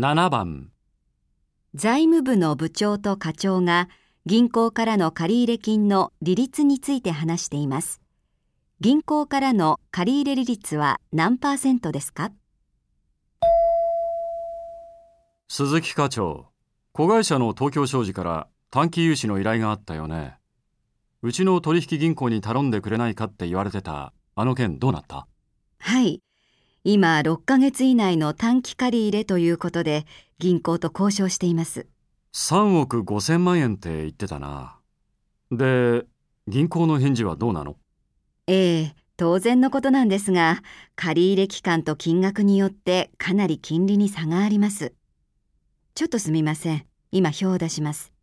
7番財務部の部長と課長が銀行からの借入金の利率について話しています。銀行からの借入利率は何パーセントですか？鈴木課長子会社の東京商事から短期融資の依頼があったよねうちの取引銀行に頼んでくれないかって言われてたあの件どうなった？はい。今6ヶ月以内の短期借り入れということで銀行と交渉しています。3億5千万円って言ってたなで銀行の返事はどうなの？ええ、当然のことなんですが、借入期間と金額によってかなり金利に差があります。ちょっとすみません。今表を出します。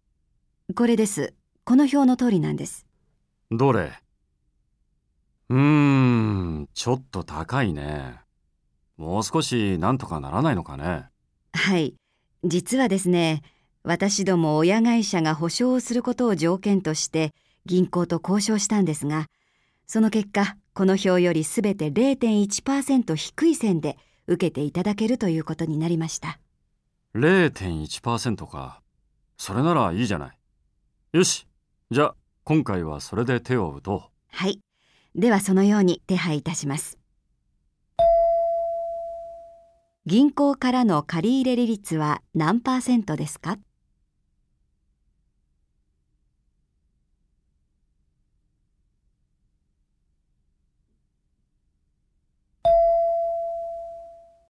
これです。この表の通りなんです。どれ？うーんちょっと高いねもう少しなんとかならないのかね？はい。実はですね、私ども親会社が保証をすることを条件として銀行と交渉したんですが、その結果、この表よりすべて0.1%低い線で受けていただけるということになりました。0.1%かそれならいいじゃないよしじゃあ今回はそれで手を打とうはい。ではそのように手配いたします。銀行からの借入利率は何パーセントですか？